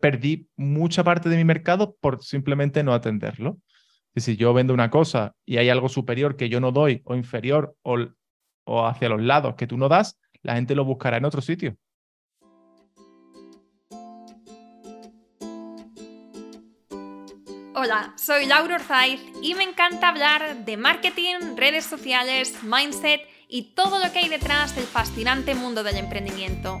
perdí mucha parte de mi mercado por simplemente no atenderlo. Y si yo vendo una cosa y hay algo superior que yo no doy o inferior o, o hacia los lados que tú no das, la gente lo buscará en otro sitio. Hola, soy Laura Orzaiz y me encanta hablar de marketing, redes sociales, mindset y todo lo que hay detrás del fascinante mundo del emprendimiento.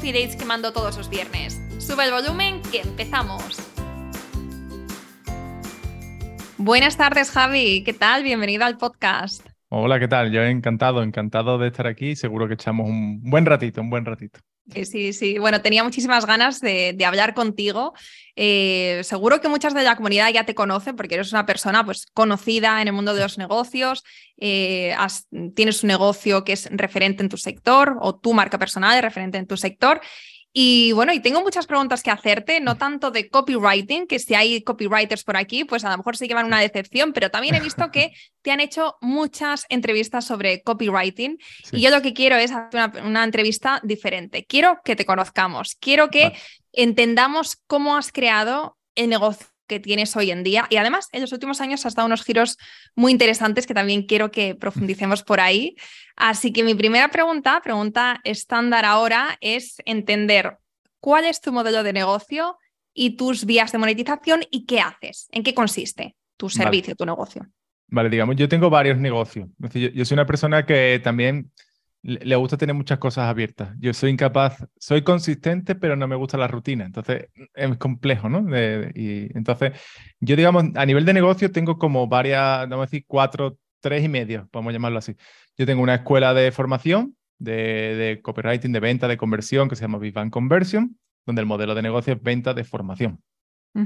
coffee dates que mando todos los viernes. Sube el volumen que empezamos. Buenas tardes, Javi. ¿Qué tal? Bienvenido al podcast. Hola, ¿qué tal? Yo encantado, encantado de estar aquí. Seguro que echamos un buen ratito, un buen ratito. Sí, sí. Bueno, tenía muchísimas ganas de, hablar contigo. Eh, seguro que muchas de la comunidad ya te conocen porque eres una persona pues, conocida en el mundo de los negocios. Eh, tienes un negocio que es referente en tu sector o tu marca personal es referente en tu sector. Y bueno, y tengo muchas preguntas que hacerte, no tanto de copywriting, que si hay copywriters por aquí, pues a lo mejor se llevan una decepción, pero también he visto que te han hecho muchas entrevistas sobre copywriting y yo lo que quiero es hacer una, entrevista diferente. Quiero que te conozcamos, quiero que entendamos cómo has creado el negocio que tienes hoy en día. Y además, en los últimos años has dado unos giros muy interesantes que también quiero que profundicemos por ahí. Así que mi primera pregunta, pregunta estándar ahora, es entender cuál es tu modelo de negocio y tus vías de monetización y qué haces, en qué consiste tu servicio, tu negocio. Vale, digamos, yo tengo varios negocios. yo soy una persona que también le gusta tener muchas cosas abiertas. Yo soy incapaz, soy consistente, pero no me gusta la rutina. Entonces es complejo, ¿no? y entonces, yo digamos, a nivel de negocio tengo como varias, vamos a decir, cuatro, tres y medio, podemos llamarlo así. Yo tengo una escuela de formación de, copywriting, de venta, de conversión, que se llama Vivan Conversion, donde el modelo de negocio es venta de formación.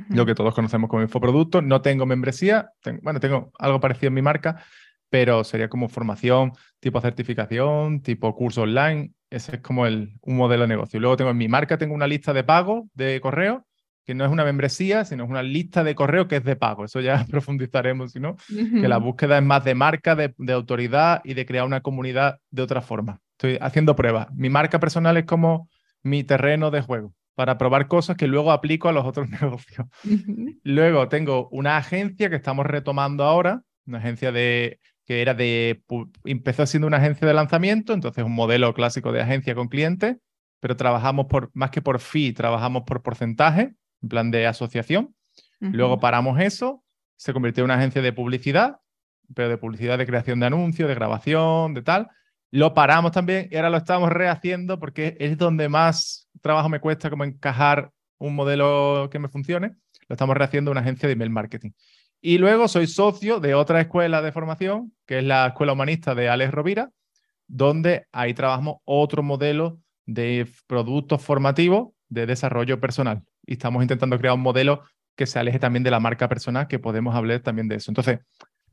Lo que todos conocemos como infoproducto. No tengo membresía, bueno, tengo algo parecido en mi marca, pero sería como formación, tipo certificación, tipo curso online. Ese es como el, un modelo de negocio. Luego tengo en mi marca, tengo una lista de pago de correo, que no es una membresía, sino es una lista de correo que es de pago. Eso ya profundizaremos, si no, que la búsqueda es más de marca, de, de, autoridad y de crear una comunidad de otra forma. Estoy haciendo pruebas. Mi marca personal es como mi terreno de juego para probar cosas que luego aplico a los otros negocios. Luego tengo una agencia que estamos retomando ahora, una agencia de que era de, empezó siendo una agencia de lanzamiento, entonces un modelo clásico de agencia con clientes, pero trabajamos por, más que por fee, trabajamos por porcentaje, en plan de asociación. Luego paramos eso, se convirtió en una agencia de publicidad, pero de publicidad de creación de anuncios, de grabación, de tal. Lo paramos también y ahora lo estamos rehaciendo porque es donde más trabajo me cuesta como encajar un modelo que me funcione. Lo estamos rehaciendo una agencia de email marketing. Y luego soy socio de otra escuela de formación, que es la Escuela Humanista de Alex Rovira, donde ahí trabajamos otro modelo de productos formativos de desarrollo personal. Y estamos intentando crear un modelo que se aleje también de la marca personal, que podemos hablar también de eso. Entonces,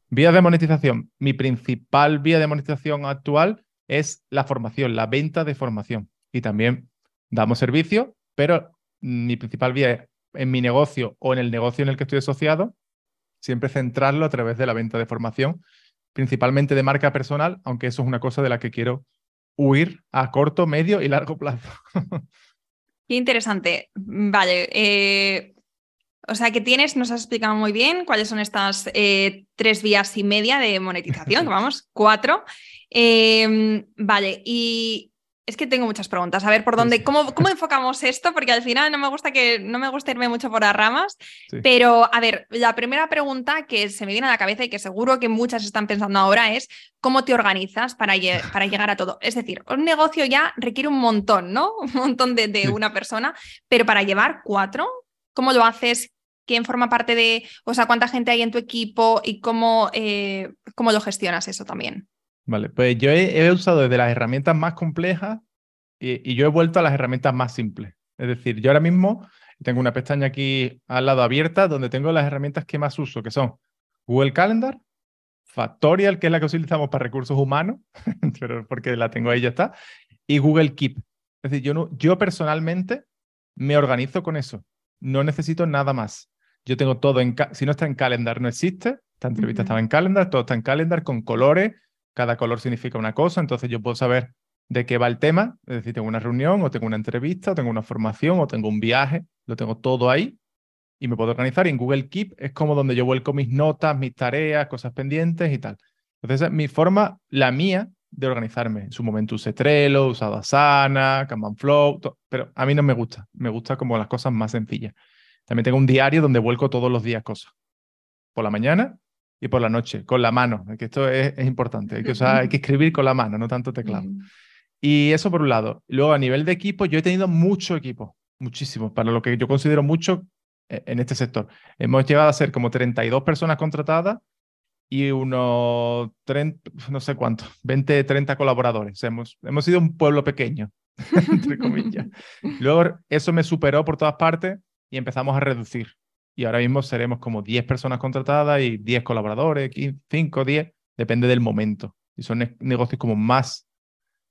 vías de monetización. Mi principal vía de monetización actual es la formación, la venta de formación. Y también damos servicio, pero mi principal vía en mi negocio o en el negocio en el que estoy asociado siempre centrarlo a través de la venta de formación, principalmente de marca personal, aunque eso es una cosa de la que quiero huir a corto, medio y largo plazo. Qué interesante. Vale. Eh, o sea que tienes, nos has explicado muy bien cuáles son estas eh, tres vías y media de monetización, vamos, cuatro. Eh, vale, y es que tengo muchas preguntas. A ver por dónde, cómo, cómo enfocamos esto, porque al final no me gusta que no me gusta irme mucho por las ramas. Pero, a ver, la primera pregunta que se me viene a la cabeza y que seguro que muchas están pensando ahora es cómo te organizas para, para llegar a todo. Es decir, un negocio ya requiere un montón, ¿no? Un montón de, una persona, pero para llevar cuatro, ¿cómo lo haces? ¿Quién forma parte de, o sea, cuánta gente hay en tu equipo y cómo, eh, cómo lo gestionas eso también? Vale, pues yo he, usado desde las herramientas más complejas y, yo he vuelto a las herramientas más simples. Es decir, yo ahora mismo tengo una pestaña aquí al lado abierta donde tengo las herramientas que más uso, que son Google Calendar, Factorial, que es la que utilizamos para recursos humanos, pero porque la tengo ahí ya está, y Google Keep. Es decir, yo, no, yo personalmente me organizo con eso. No necesito nada más. Yo tengo todo en... Si no está en Calendar, no existe. Esta entrevista estaba en Calendar, todo está en Calendar con colores. Cada color significa una cosa, entonces yo puedo saber de qué va el tema. Es decir, tengo una reunión, o tengo una entrevista, o tengo una formación, o tengo un viaje. Lo tengo todo ahí y me puedo organizar. Y en Google Keep es como donde yo vuelco mis notas, mis tareas, cosas pendientes y tal. Entonces, mi forma, la mía, de organizarme. En su momento usé Trello, usado Asana, Kanban Flow, pero a mí no me gusta. Me gusta como las cosas más sencillas. También tengo un diario donde vuelco todos los días cosas. Por la mañana y por la noche, con la mano, que esto es, importante. Hay que, hay que escribir con la mano, no tanto teclado. Y eso por un lado. Luego, a nivel de equipo, yo he tenido mucho equipo, muchísimo, para lo que yo considero mucho eh, en este sector. Hemos llegado a ser como 32 personas contratadas y unos 30, no sé cuánto, 20, 30 colaboradores. hemos, hemos sido un pueblo pequeño, entre comillas. Luego eso me superó por todas partes y empezamos a reducir. Y ahora mismo seremos como 10 personas contratadas y 10 colaboradores, 5, 10, depende del momento. Y son negocios como más,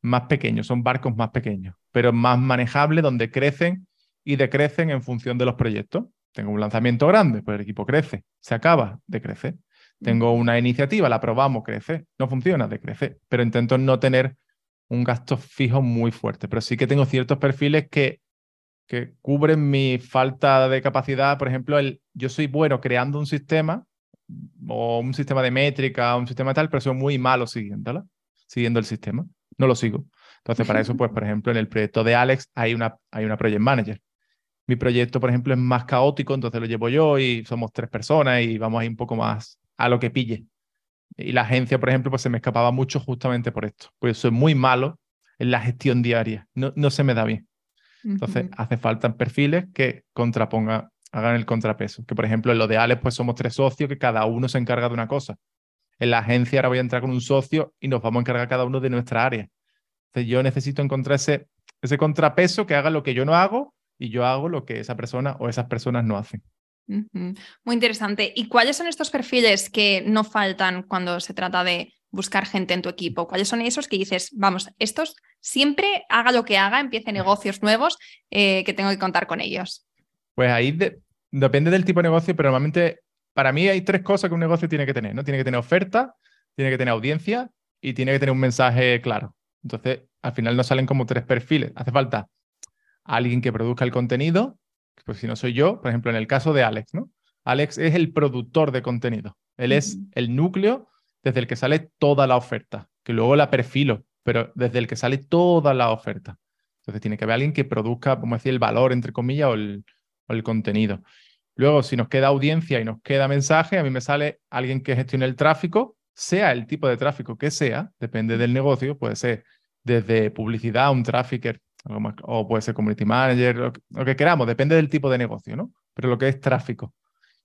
más pequeños, son barcos más pequeños, pero más manejables, donde crecen y decrecen en función de los proyectos. Tengo un lanzamiento grande, pues el equipo crece, se acaba, decrece. Tengo una iniciativa, la probamos, crece. No funciona, decrece. Pero intento no tener un gasto fijo muy fuerte. Pero sí que tengo ciertos perfiles que, que cubren mi falta de capacidad. Por ejemplo, el, yo soy bueno creando un sistema o un sistema de métrica, un sistema tal, pero soy muy malo siguiéndola, siguiendo el sistema. No lo sigo. Entonces, para eso, pues, por ejemplo, en el proyecto de Alex hay una, hay una project manager. Mi proyecto, por ejemplo, es más caótico, entonces lo llevo yo y somos tres personas y vamos ahí un poco más a lo que pille. Y la agencia, por ejemplo, pues se me escapaba mucho justamente por esto. Pues soy muy malo en la gestión diaria. No, no se me da bien. Entonces, hace falta perfiles que contrapongan, hagan el contrapeso. Que, por ejemplo, en lo de Alex, pues somos tres socios que cada uno se encarga de una cosa. En la agencia ahora voy a entrar con un socio y nos vamos a encargar cada uno de nuestra área. Entonces, yo necesito encontrar ese, ese contrapeso que haga lo que yo no hago y yo hago lo que esa persona o esas personas no hacen. Muy interesante. ¿Y cuáles son estos perfiles que no faltan cuando se trata de buscar gente en tu equipo? ¿Cuáles son esos que dices, vamos, estos siempre haga lo que haga, empiece negocios nuevos, eh, que tengo que contar con ellos? Pues ahí depende del tipo de negocio, pero normalmente para mí hay tres cosas que un negocio tiene que tener, ¿no? Tiene que tener oferta, tiene que tener audiencia y tiene que tener un mensaje claro. Entonces, al final nos salen como tres perfiles. Hace falta alguien que produzca el contenido, pues si no soy yo, por ejemplo, en el caso de Alex, ¿no? Alex es el productor de contenido. Él es el núcleo desde el que sale toda la oferta, que luego la perfilo, pero desde el que sale toda la oferta. Entonces tiene que haber alguien que produzca, como decir, el valor, entre comillas, o el, contenido. Luego, si nos queda audiencia y nos queda mensaje, a mí me sale alguien que gestione el tráfico, sea el tipo de tráfico que sea, depende del negocio, puede ser desde publicidad, un trafficker o puede ser community manager, lo que, queramos, depende del tipo de negocio, ¿no? Pero lo que es tráfico.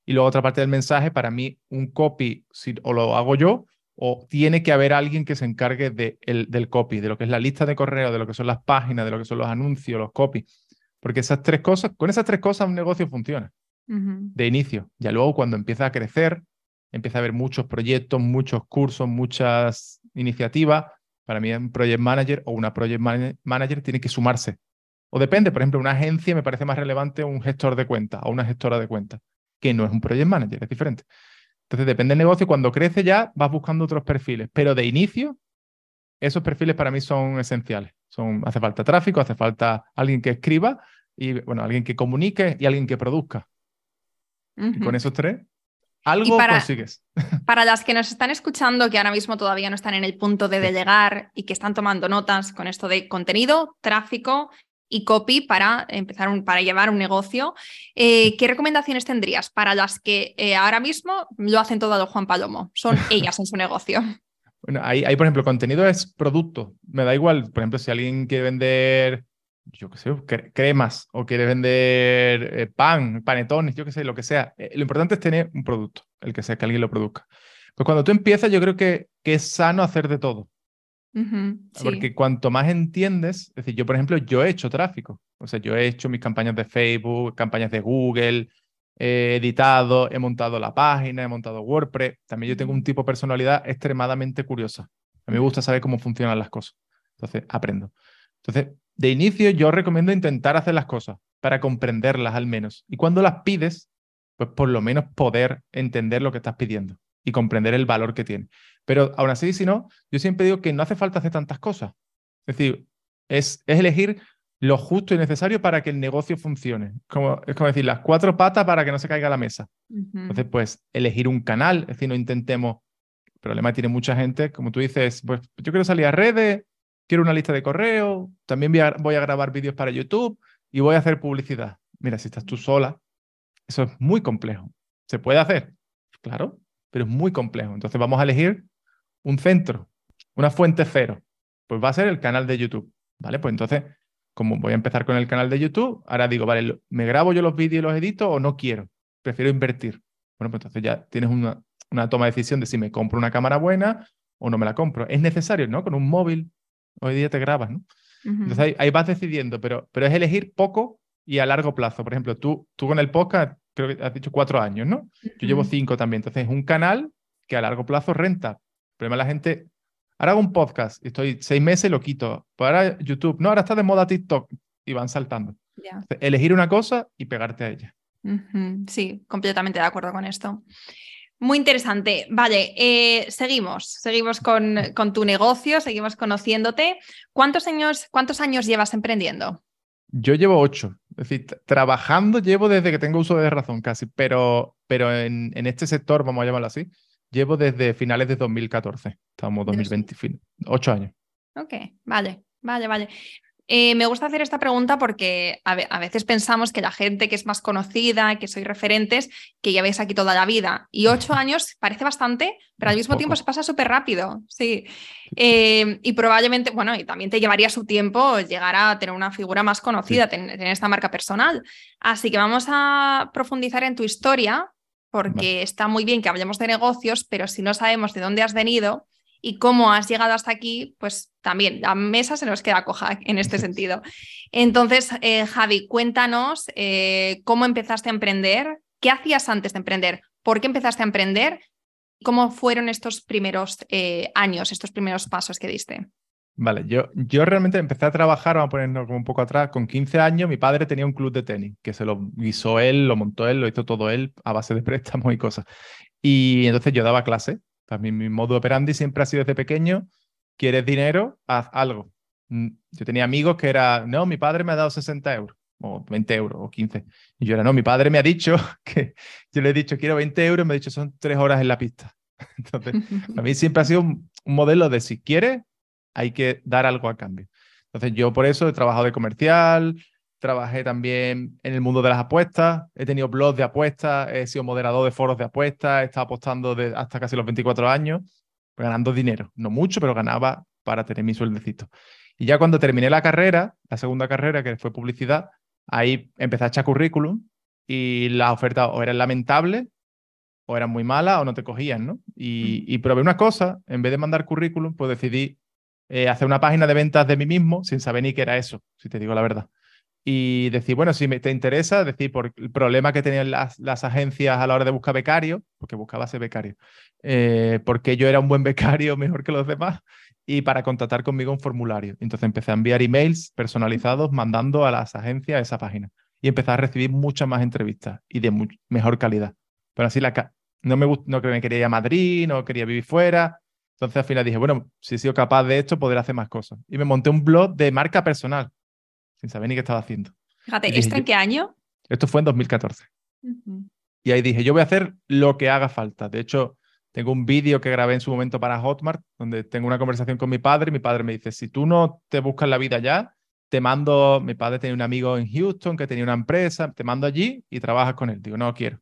Y luego otra parte del mensaje, para mí, un copy, si, o lo hago yo, o tiene que haber alguien que se encargue de el, del copy, de lo que es la lista de correo, de lo que son las páginas, de lo que son los anuncios, los copy. Porque esas tres cosas, con esas tres cosas un negocio funciona de inicio. Ya luego cuando empieza a crecer, empieza a haber muchos proyectos, muchos cursos, muchas iniciativas, para mí un project manager o una project manager tiene que sumarse. O depende, por ejemplo, una agencia me parece más relevante un gestor de cuenta o una gestora de cuenta, que no es un project manager, es diferente. Entonces depende del negocio, cuando crece ya vas buscando otros perfiles, pero de inicio esos perfiles para mí son esenciales. Son, hace falta tráfico, hace falta alguien que escriba y bueno, alguien que comunique y alguien que produzca. Y con esos tres algo para, consigues. Para las que nos están escuchando, que ahora mismo todavía no están en el punto de, llegar y que están tomando notas con esto de contenido, tráfico y copy para empezar un, para llevar un negocio, eh, ¿qué recomendaciones tendrías para las que eh, ahora mismo lo hacen todo a Juan Palomo? Son ellas en su negocio. Bueno, ahí, por ejemplo, contenido es producto. Me da igual, por ejemplo, si alguien quiere vender yo qué sé, cremas o quieres vender eh, pan, panetones, yo qué sé, lo que sea. Lo importante es tener un producto, el que sea que alguien lo produzca. Pues cuando tú empiezas, yo creo que, que es sano hacer de todo. Porque cuanto más entiendes, es decir, yo por ejemplo, yo he hecho tráfico, o sea, yo he hecho mis campañas de Facebook, campañas de Google, he editado, he montado la página, he montado WordPress, también yo tengo un tipo de personalidad extremadamente curiosa, a mí me gusta saber cómo funcionan las cosas, entonces aprendo. Entonces, de inicio yo recomiendo intentar hacer las cosas para comprenderlas al menos, y cuando las pides, pues por lo menos poder entender lo que estás pidiendo y comprender el valor que tiene. Pero aún así, si no, yo siempre digo que no hace falta hacer tantas cosas. Es decir, es, es elegir lo justo y necesario para que el negocio funcione. Como, es como decir, las cuatro patas para que no se caiga la mesa. Entonces, pues, elegir un canal, es decir, no intentemos. El problema tiene mucha gente, como tú dices, pues yo quiero salir a redes, quiero una lista de correo, también voy a, voy a grabar vídeos para YouTube y voy a hacer publicidad. Mira, si estás tú sola, eso es muy complejo. ¿Se puede hacer? Claro, pero es muy complejo. Entonces vamos a elegir un centro, una fuente cero. Pues va a ser el canal de YouTube, ¿vale? Pues entonces, como voy a empezar con el canal de YouTube, ahora digo, vale, ¿me grabo yo los vídeos y los edito o no quiero? Prefiero invertir. Bueno, pues entonces ya tienes una, una toma de decisión de si me compro una cámara buena o no me la compro. Es necesario, ¿no? Con un móvil, hoy día te grabas, ¿no? Entonces ahí, vas decidiendo, pero, pero es elegir poco y a largo plazo. Por ejemplo, tú, tú con el podcast, creo que has dicho cuatro años, ¿no? Yo llevo cinco también. Entonces es un canal que a largo plazo renta. El problema la gente, ahora hago un podcast y estoy seis meses y lo quito. Pues ahora YouTube, no, ahora está de moda TikTok y van saltando. elegir una cosa y pegarte a ella. Sí, completamente de acuerdo con esto. Muy interesante. Vale, eh, seguimos, seguimos con, con, tu negocio, seguimos conociéndote. ¿Cuántos años, ¿Cuántos años llevas emprendiendo? Yo llevo ocho. Es decir, trabajando llevo desde que tengo uso de razón casi, pero, pero en, en este sector, vamos a llamarlo así, Llevo desde finales de 2014. Estamos 2020, ocho años. Ok, vale, vale, vale. Eh, me gusta hacer esta pregunta porque a, veces pensamos que la gente que es más conocida, que soy referentes, que ya veis aquí toda la vida. Y ocho años parece bastante, pero al mismo tiempo se pasa súper rápido. Sí. Eh, y probablemente, bueno, y también te llevaría su tiempo llegar a tener una figura más conocida, tener esta marca personal. Así que vamos a profundizar en tu historia porque está muy bien que hablemos de negocios, pero si no sabemos de dónde has venido y cómo has llegado hasta aquí, pues también la mesa se nos queda coja en este sentido. Entonces, eh, Javi, cuéntanos eh, cómo empezaste a emprender, qué hacías antes de emprender, por qué empezaste a emprender, cómo fueron estos primeros eh, años, estos primeros pasos que diste. Vale, yo, yo realmente empecé a trabajar, vamos a ponernos como un poco atrás, con 15 años mi padre tenía un club de tenis, que se lo guisó él, lo montó él, lo hizo todo él a base de préstamos y cosas. Y entonces yo daba clase, también mi modo operandi siempre ha sido desde pequeño, quieres dinero, haz algo. Mm, yo tenía amigos que era, no, mi padre me ha dado 60 euros, o 20 euros, o 15. Y yo era, no, mi padre me ha dicho que yo le he dicho, quiero 20 euros, y me ha dicho, son tres horas en la pista. Entonces, a mí siempre ha sido un, un modelo de si quieres, hay que dar algo a cambio. Entonces yo por eso he trabajado de comercial, trabajé también en el mundo de las apuestas, he tenido blogs de apuestas, he sido moderador de foros de apuestas, he estado apostando hasta casi los 24 años, ganando dinero. No mucho, pero ganaba para tener mi sueldecito. Y ya cuando terminé la carrera, la segunda carrera, que fue publicidad, ahí empecé a echar currículum y las ofertas o eran lamentables, o eran muy malas, o no te cogían, ¿no? Y, y probé una cosa, en vez de mandar currículum, pues decidí eh, hacer una página de ventas de mí mismo sin saber ni qué era eso, si te digo la verdad. Y decir, bueno, si me, te interesa, decir, por el problema que tenían las, las agencias a la hora de buscar becario, porque buscaba ser becario, eh, porque yo era un buen becario mejor que los demás, y para contactar conmigo un formulario. Entonces empecé a enviar emails personalizados mandando a las agencias esa página. Y empecé a recibir muchas más entrevistas y de mejor calidad. Pero así la no me no que me quería ir a Madrid, no quería vivir fuera, entonces al final dije, bueno, si he sido capaz de esto, podré hacer más cosas. Y me monté un blog de marca personal, sin saber ni qué estaba haciendo. Fíjate, ¿esto en qué año? Esto fue en 2014. Y ahí dije, yo voy a hacer lo que haga falta. De hecho, tengo un vídeo que grabé en su momento para Hotmart, donde tengo una conversación con mi padre y mi padre me dice, si tú no te buscas la vida ya, te mando, mi padre tenía un amigo en Houston que tenía una empresa, te mando allí y trabajas con él. Digo, no quiero.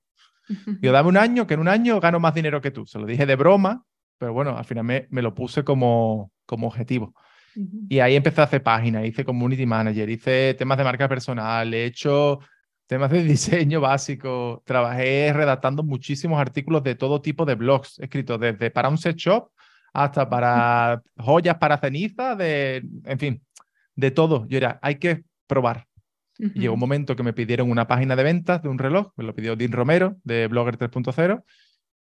Digo, dame un año, que en un año gano más dinero que tú. Se lo dije de broma, pero bueno, al final me, me lo puse como, como objetivo. Y ahí empecé a hacer páginas, hice community manager, hice temas de marca personal, he hecho temas de diseño básico, trabajé redactando muchísimos artículos de todo tipo de blogs escritos desde para un set shop hasta para joyas para ceniza, de, en fin, de todo. Yo era, hay que probar. Y llegó un momento que me pidieron una página de ventas de un reloj, me lo pidió Dean Romero de Blogger 3.0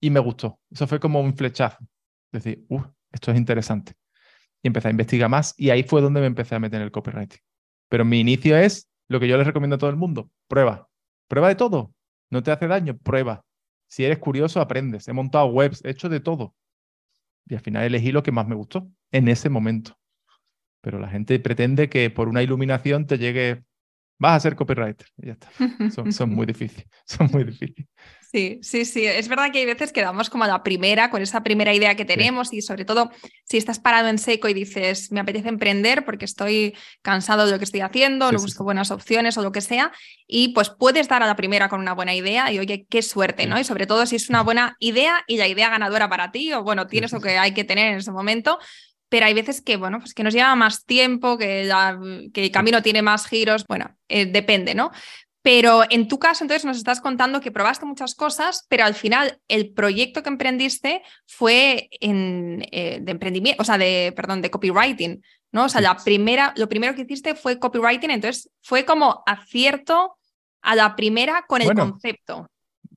y me gustó. Eso fue como un flechazo. Decir, uh, esto es interesante. Y empecé a investigar más y ahí fue donde me empecé a meter en el copywriting. Pero mi inicio es lo que yo les recomiendo a todo el mundo, prueba. Prueba de todo. No te hace daño, prueba. Si eres curioso, aprendes. He montado webs, he hecho de todo. Y al final elegí lo que más me gustó en ese momento. Pero la gente pretende que por una iluminación te llegue vas a ser copywriter. Y ya está. Son, muy difíciles, son muy difíciles. Sí, sí, sí. Es verdad que hay veces que damos como a la primera, con esa primera idea que tenemos y sobre todo si estás parado en seco y dices, me apetece emprender porque estoy cansado de lo que estoy haciendo, no busco buenas opciones o lo que sea, y pues puedes dar a la primera con una buena idea y oye, qué suerte, ¿no? Y sobre todo si es una buena idea y la idea ganadora para ti o bueno, tienes lo que hay que tener en ese momento, pero hay veces que, bueno, pues que nos lleva más tiempo, que, que el camino tiene más giros, bueno, eh, depende, ¿no? Pero en tu caso, entonces nos estás contando que probaste muchas cosas, pero al final el proyecto que emprendiste fue en, eh, de emprendimiento, o sea, de, perdón, de copywriting, ¿no? O sea, la primera, lo primero que hiciste fue copywriting, entonces fue como acierto a la primera con el concepto.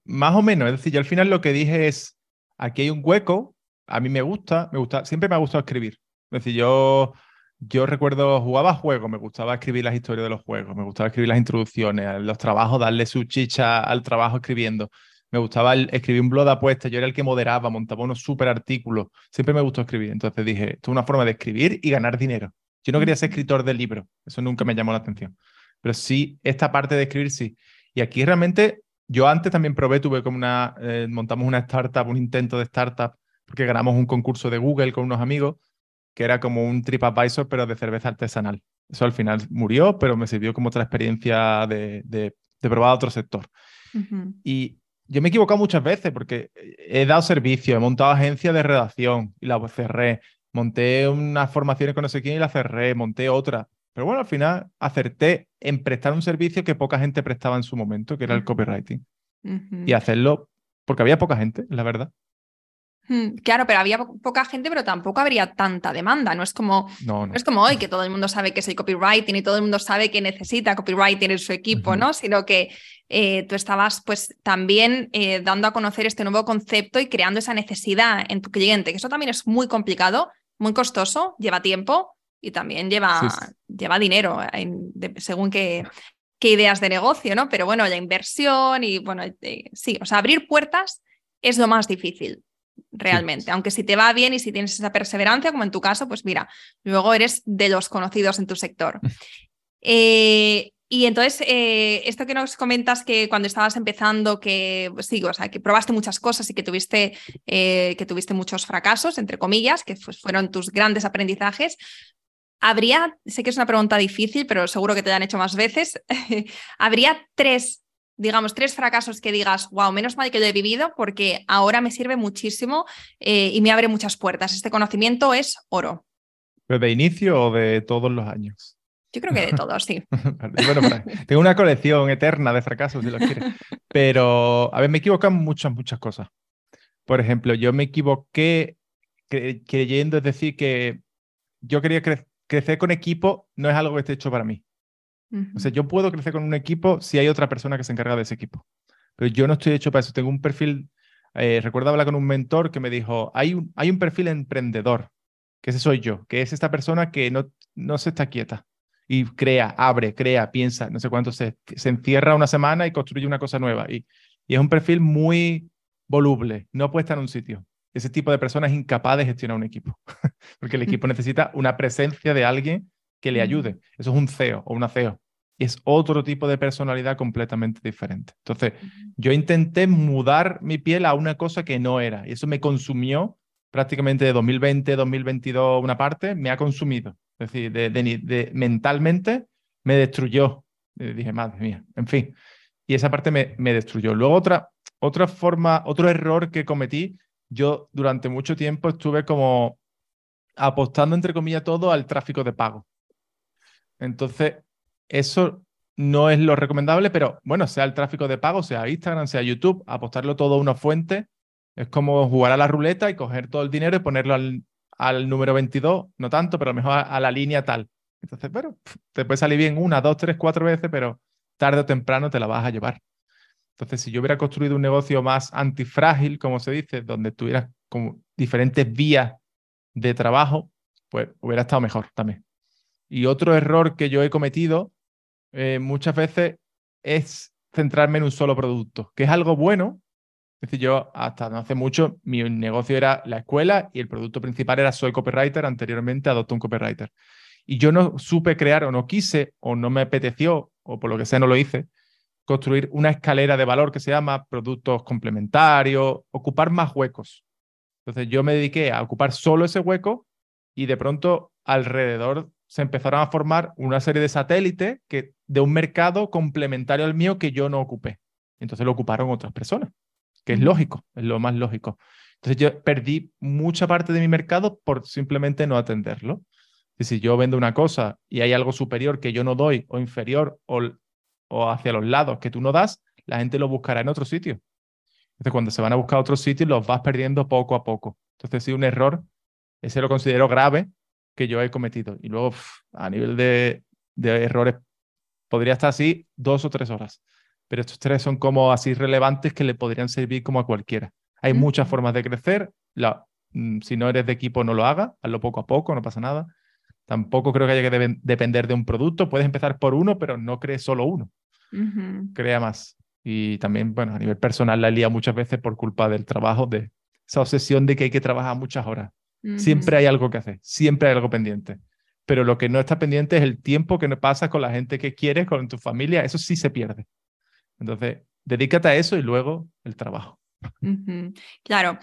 Más o menos, es decir, yo al final lo que dije es, aquí hay un hueco, a mí me gusta, me gusta, siempre me ha gustado escribir. Es decir, yo, yo recuerdo, jugaba juegos, me gustaba escribir las historias de los juegos, me gustaba escribir las introducciones, los trabajos, darle su chicha al trabajo escribiendo. Me gustaba escribir un blog de apuestas, yo era el que moderaba, montaba unos súper artículos. Siempre me gustó escribir. Entonces dije, esto es una forma de escribir y ganar dinero. Yo no quería ser escritor de libros, eso nunca me llamó la atención. Pero sí, esta parte de escribir sí. Y aquí realmente, yo antes también probé, tuve como una, eh, montamos una startup, un intento de startup porque ganamos un concurso de Google con unos amigos, que era como un TripAdvisor, pero de cerveza artesanal. Eso al final murió, pero me sirvió como otra experiencia de, de, probar otro sector. Y yo me he equivocado muchas veces porque he dado servicio, he montado agencias de redacción y la cerré. Monté unas formaciones con no sé quién y la cerré, monté otra. Pero bueno, al final acerté en prestar un servicio que poca gente prestaba en su momento, que era el copywriting. Y hacerlo porque había poca gente, la verdad. Mm, claro, pero había poca gente, pero tampoco habría tanta demanda. No es como, no, es como hoy que todo el mundo sabe que es el copywriting y todo el mundo sabe que necesita copywriting en su equipo, ¿no? Sino que eh, tú estabas pues también eh, dando a conocer este nuevo concepto y creando esa necesidad en tu cliente, que eso también es muy complicado, muy costoso, lleva tiempo y también lleva, lleva dinero según qué, qué ideas de negocio, ¿no? Pero bueno, la inversión y bueno, eh, sí, o sea, abrir puertas es lo más difícil realmente. Aunque si te va bien y si tienes esa perseverancia, como en tu caso, pues mira, luego eres de los conocidos en tu sector. Eh, y entonces, eh, esto que nos comentas que cuando estabas empezando, que pues, sí, o sea, que probaste muchas cosas y que tuviste, eh, que tuviste muchos fracasos, entre comillas, que pues, fueron tus grandes aprendizajes. Habría, sé que es una pregunta difícil, pero seguro que te la han hecho más veces. ¿Habría tres digamos, tres fracasos que digas, wow, menos mal que lo he vivido porque ahora me sirve muchísimo eh, y me abre muchas puertas. Este conocimiento es oro. ¿De inicio o de todos los años? Yo creo que de todos, sí. bueno, tengo una colección eterna de fracasos, si lo quieres. Pero, a ver, me equivocan muchas, muchas cosas. Por ejemplo, yo me equivoqué creyendo, es decir, que yo quería crecer con equipo, no es algo que esté hecho para mí. O sea, yo puedo crecer con un equipo si hay otra persona que se encarga de ese equipo. Pero yo no estoy hecho para eso. Tengo un perfil, eh, recuerdo hablar con un mentor que me dijo, hay un, hay un perfil emprendedor, que ese soy yo, que es esta persona que no, no se está quieta y crea, abre, crea, piensa, no sé cuánto, se, se encierra una semana y construye una cosa nueva. Y, y es un perfil muy voluble, no puede estar en un sitio. Ese tipo de persona es incapaz de gestionar un equipo, porque el equipo necesita una presencia de alguien que le ayude. Eso es un CEO o una CEO. Y es otro tipo de personalidad completamente diferente. Entonces, yo intenté mudar mi piel a una cosa que no era. Y eso me consumió prácticamente de 2020, 2022 una parte, me ha consumido. Es decir, de, mentalmente me destruyó. dije, madre mía, en fin. Y esa parte me, me destruyó. Luego otra, otra forma, otro error que cometí, yo durante mucho tiempo estuve como apostando, entre comillas, todo al tráfico de pago. Entonces, eso no es lo recomendable, pero bueno, sea el tráfico de pago, sea Instagram, sea YouTube, apostarlo todo a una fuente, es como jugar a la ruleta y coger todo el dinero y ponerlo al, número 22, no tanto, pero a lo mejor a, la línea tal. Entonces, bueno, te puede salir bien una, dos, tres, cuatro veces, pero tarde o temprano te la vas a llevar. Entonces, si yo hubiera construido un negocio más antifrágil, como se dice, donde tuvieras como diferentes vías de trabajo, pues hubiera estado mejor también. Y otro error que yo he cometido eh, muchas veces es centrarme en un solo producto, que es algo bueno. Es decir, yo hasta no hace mucho, mi negocio era la escuela y el producto principal era Soy Copywriter, anteriormente adopté un copywriter. Y yo no supe crear o no quise o no me apeteció o por lo que sea no lo hice, construir una escalera de valor que se llama productos complementarios, ocupar más huecos. Entonces yo me dediqué a ocupar solo ese hueco y de pronto alrededor se empezaron a formar una serie de satélites que, de un mercado complementario al mío que yo no ocupé. Entonces lo ocuparon otras personas, que es lógico, es lo más lógico. Entonces yo perdí mucha parte de mi mercado por simplemente no atenderlo. Y si yo vendo una cosa y hay algo superior que yo no doy o inferior o, o hacia los lados que tú no das, la gente lo buscará en otro sitio. Entonces cuando se van a buscar a otros sitios los vas perdiendo poco a poco. Entonces sí, un error, ese lo considero grave que yo he cometido. Y luego, a nivel de, errores, podría estar así dos o tres horas. Pero estos tres son como así relevantes que le podrían servir como a cualquiera. Hay muchas formas de crecer. La, mm, si no eres de equipo, no lo hagas. Hazlo poco a poco, no pasa nada. Tampoco creo que haya que depender de un producto. Puedes empezar por uno, pero no crees solo uno. Crea más. Y también, bueno, a nivel personal la lía muchas veces por culpa del trabajo, de esa obsesión de que hay que trabajar muchas horas. Siempre hay algo que hacer, siempre hay algo pendiente. Pero lo que no está pendiente es el tiempo que pasa con la gente que quieres, con tu familia, eso sí se pierde. Entonces, dedícate a eso y luego el trabajo. Claro.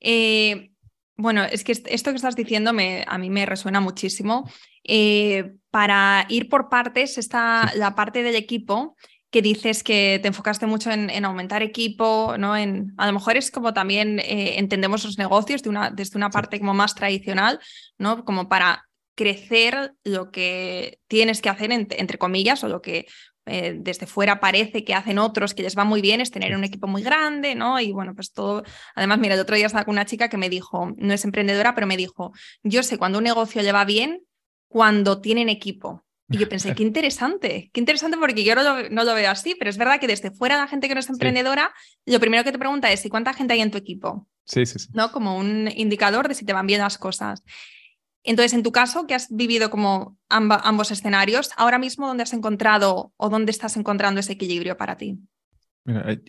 Eh, bueno, es que esto que estás diciendo me, a mí me resuena muchísimo. Eh, para ir por partes, está la parte del equipo que dices que te enfocaste mucho en, aumentar equipo, ¿no? En, a lo mejor es como también eh, entendemos los negocios de una, desde una parte como más tradicional, ¿no? Como para crecer lo que tienes que hacer, entre, comillas, o lo que eh, desde fuera parece que hacen otros que les va muy bien, es tener un equipo muy grande, ¿no? Y bueno, pues todo. Además, mira, el otro día estaba con una chica que me dijo, no es emprendedora, pero me dijo, yo sé cuando un negocio le va bien cuando tienen equipo. Y yo pensé, qué interesante, qué interesante porque yo no lo, veo así, pero es verdad que desde fuera la gente que no es emprendedora, lo primero que te pregunta es, ¿y cuánta gente hay en tu equipo? Sí, sí, sí. ¿No? Como un indicador de si te van bien las cosas. Entonces, en tu caso, que has vivido como ambos escenarios, ahora mismo, ¿dónde has encontrado o dónde estás encontrando ese equilibrio para ti?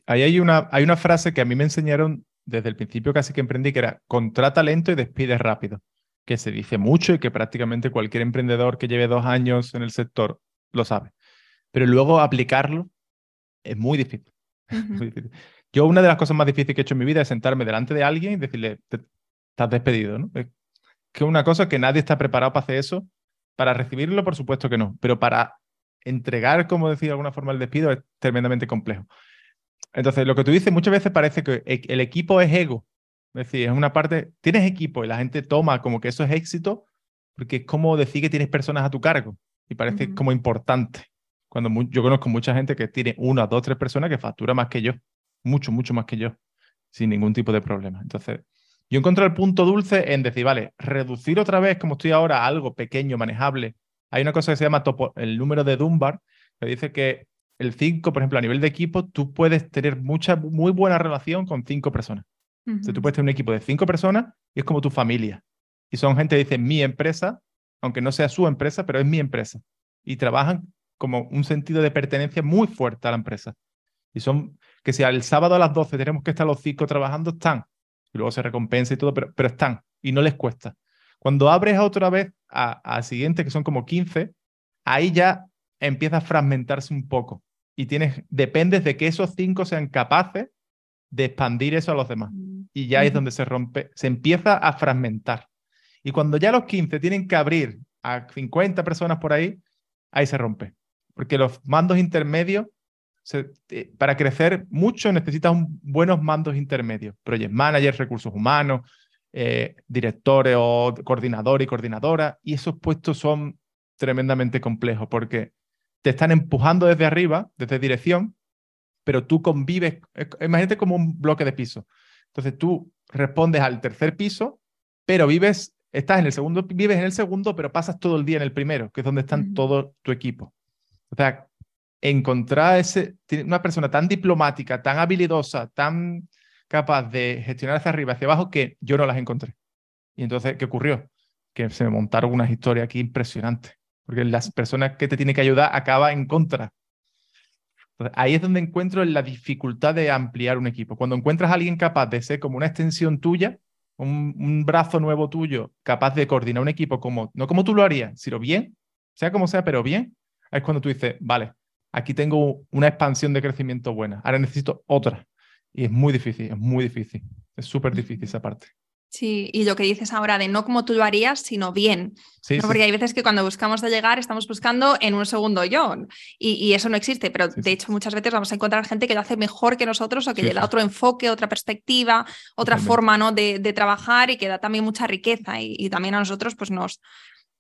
ahí hay una, hay una frase que a mí me enseñaron desde el principio casi que emprendí, que era contrata lento y despide rápido que se dice mucho y que prácticamente cualquier emprendedor que lleve dos años en el sector lo sabe. Pero luego aplicarlo es muy difícil. Yo una de las cosas más difíciles que he hecho en mi vida es sentarme delante de alguien y decirle, estás despedido, ¿no? Es que una cosa que nadie está preparado para hacer eso. Para recibirlo, por supuesto que no, pero para entregar, como decía de alguna forma, el despido es tremendamente complejo. Entonces, lo que tú dices muchas veces parece que e, el equipo es ego es decir, es una parte, tienes equipo y la gente toma como que eso es éxito, porque es como decir que tienes personas a tu cargo y parece como importante. Cuando yo conozco mucha gente que tiene una, dos, tres personas que factura más que yo, mucho, mucho más que yo, sin ningún tipo de problema. Entonces, yo encontré el punto dulce en decir, vale, reducir otra vez, como estoy ahora, a algo pequeño, manejable. Hay una cosa que se llama el número de Dunbar, que dice que el 5, por ejemplo, a nivel de equipo, tú puedes tener mucha, muy buena relación con cinco personas tú puedes tener un equipo de cinco personas y es como tu familia. Y son gente que dice mi empresa, aunque no sea su empresa, pero es mi empresa. Y trabajan como un sentido de pertenencia muy fuerte a la empresa. Y son que si el sábado a las 12 tenemos que estar los cinco trabajando, están. Y luego se recompensa y todo, pero, pero están. Y no les cuesta. Cuando abres otra vez a, siguiente, que son como 15, ahí ya empieza a fragmentarse un poco. Y tienes, dependes de que esos cinco sean capaces de expandir eso a los demás. Y ya es donde se rompe, se empieza a fragmentar. Y cuando ya los 15 tienen que abrir a 50 personas por ahí, ahí se rompe. Porque los mandos intermedios, eh, para crecer mucho necesitas un, buenos mandos intermedios. Project manager, recursos humanos, eh, directores o coordinador y coordinadora. Y esos puestos son tremendamente complejos porque te están empujando desde arriba, desde dirección, pero tú convives, imagínate como un bloque de piso. Entonces tú respondes al tercer piso, pero vives estás en el segundo, vives en el segundo, pero pasas todo el día en el primero, que es donde están todo tu equipo. O sea, encontrar ese, una persona tan diplomática, tan habilidosa, tan capaz de gestionar hacia arriba, hacia abajo, que yo no las encontré. Y entonces, ¿qué ocurrió? Que se me montaron unas historias aquí impresionantes, porque las personas que te tienen que ayudar acaba en contra. Ahí es donde encuentro la dificultad de ampliar un equipo. Cuando encuentras a alguien capaz de ser como una extensión tuya, un, brazo nuevo tuyo, capaz de coordinar un equipo como, no como tú lo harías, sino bien, sea como sea, pero bien, es cuando tú dices, vale, aquí tengo una expansión de crecimiento buena, ahora necesito otra. Y es muy difícil, es muy difícil, es súper difícil esa parte. Sí, y lo que dices ahora de no como tú lo harías, sino bien. Porque hay veces que cuando buscamos de llegar estamos buscando en un segundo yo y, eso no existe, pero de hecho muchas veces vamos a encontrar gente que lo hace mejor que nosotros o que le da otro enfoque, otra perspectiva, otra forma ¿no? de, trabajar y que da también mucha riqueza y, y también a nosotros pues nos,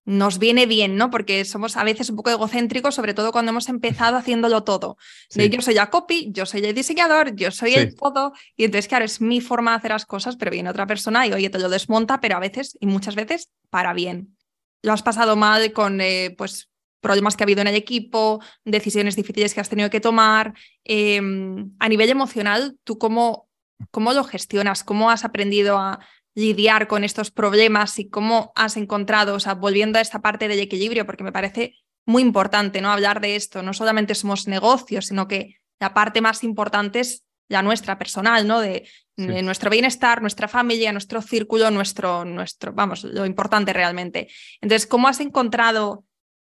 nos viene bien, ¿no? Porque somos a veces un poco egocéntricos, sobre todo cuando hemos empezado haciéndolo todo. yo soy ya copy, yo soy el diseñador, yo soy el todo, y entonces, claro, es mi forma de hacer las cosas, pero viene otra persona y, oye, te lo desmonta, pero a veces, y muchas veces, para bien. Lo has pasado mal con, eh, pues, problemas que ha habido en el equipo, decisiones difíciles que has tenido que tomar. Em, a nivel emocional, ¿tú cómo, cómo lo gestionas? ¿Cómo has aprendido a lidiar con estos problemas y cómo has encontrado, o sea, volviendo a esta parte del equilibrio, porque me parece muy importante, ¿no? Hablar de esto. No solamente somos negocios, sino que la parte más importante es la nuestra personal, ¿no? De, nuestro bienestar, nuestra familia, nuestro círculo, nuestro, nuestro, vamos, lo importante realmente. Entonces, ¿cómo has encontrado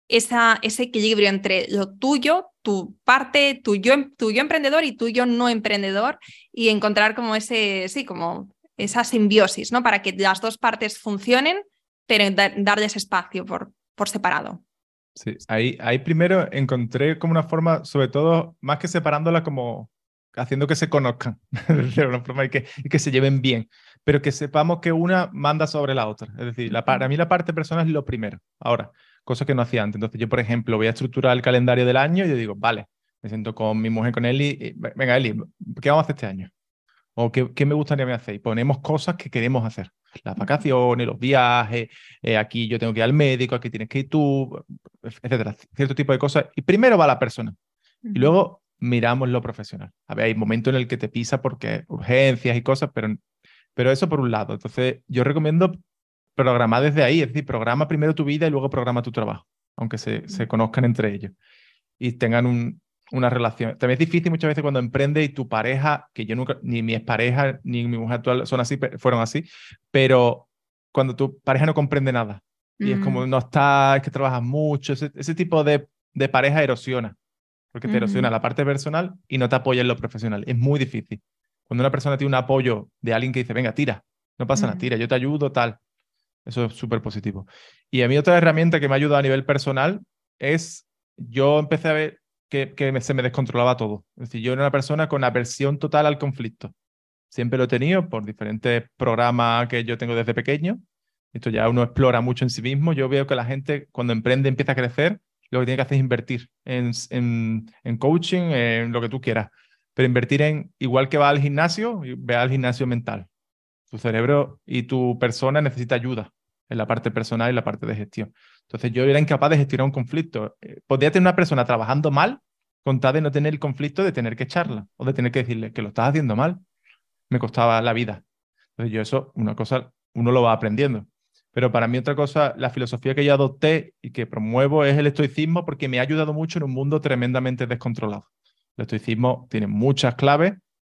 esa, ese equilibrio entre lo tuyo, tu parte, tu yo, tu yo emprendedor y tu yo no emprendedor y encontrar como ese, sí, como esa simbiosis, ¿no? Para que las dos partes funcionen, pero darles espacio por, por separado. Sí, ahí, ahí primero encontré como una forma, sobre todo, más que separándola como haciendo que se conozcan de una forma y que, y que se lleven bien, pero que sepamos que una manda sobre la otra. Es decir, la, para mí la parte personal es lo primero. Ahora, cosa que no hacía antes. Entonces yo, por ejemplo, voy a estructurar el calendario del año y yo digo, vale, me siento con mi mujer, con Eli, y, venga Eli, ¿qué vamos a hacer este año? ¿O qué, me gustaría hacer? Y ponemos cosas que queremos hacer. Las vacaciones, los viajes, eh, aquí yo tengo que ir al médico, aquí tienes que ir tú, etcétera. Cierto tipo de cosas. Y primero va la persona. Y luego miramos lo profesional. A ver, hay momentos en el que te pisa porque urgencias y cosas, pero, pero eso por un lado. Entonces, yo recomiendo programar desde ahí, es decir, programa primero tu vida y luego programa tu trabajo, aunque se, se conozcan entre ellos y tengan un, una relación. También es difícil muchas veces cuando emprende y tu pareja, que yo nunca, ni mi expareja ni mi mujer actual son así, fueron así, pero cuando tu pareja no comprende nada y es como no está, es que trabajas mucho, ese, ese tipo de, de, pareja erosiona, porque te erosiona la parte personal y no te apoya en lo profesional. Es muy difícil. Cuando una persona tiene un apoyo de alguien que dice, venga, tira, no pasa nada, tira, yo te ayudo, tal. Eso es súper positivo. Y a mí otra herramienta que me ha ayudado a nivel personal es, yo empecé a ver, que, se me descontrolaba todo. Es decir, yo era una persona con aversión total al conflicto. Siempre lo he tenido por diferentes programas que yo tengo desde pequeño. Esto ya uno explora mucho en sí mismo. Yo veo que la gente cuando emprende empieza a crecer, lo que tiene que hacer es invertir en, en, coaching, en lo que tú quieras. Pero invertir en, igual que va al gimnasio, ve al gimnasio mental. Tu cerebro y tu persona necesita ayuda en la parte personal y la parte de gestión. Entonces yo era incapaz de gestionar un conflicto. Eh, podría tener una persona trabajando mal con tal de no tener el conflicto de tener que echarla o de tener que decirle que lo estás haciendo mal. Me costaba la vida. Entonces yo eso, una cosa, uno lo va aprendiendo. Pero para mí otra cosa, la filosofía que yo adopté y que promuevo es el estoicismo porque me ha ayudado mucho en un mundo tremendamente descontrolado. El estoicismo tiene muchas claves,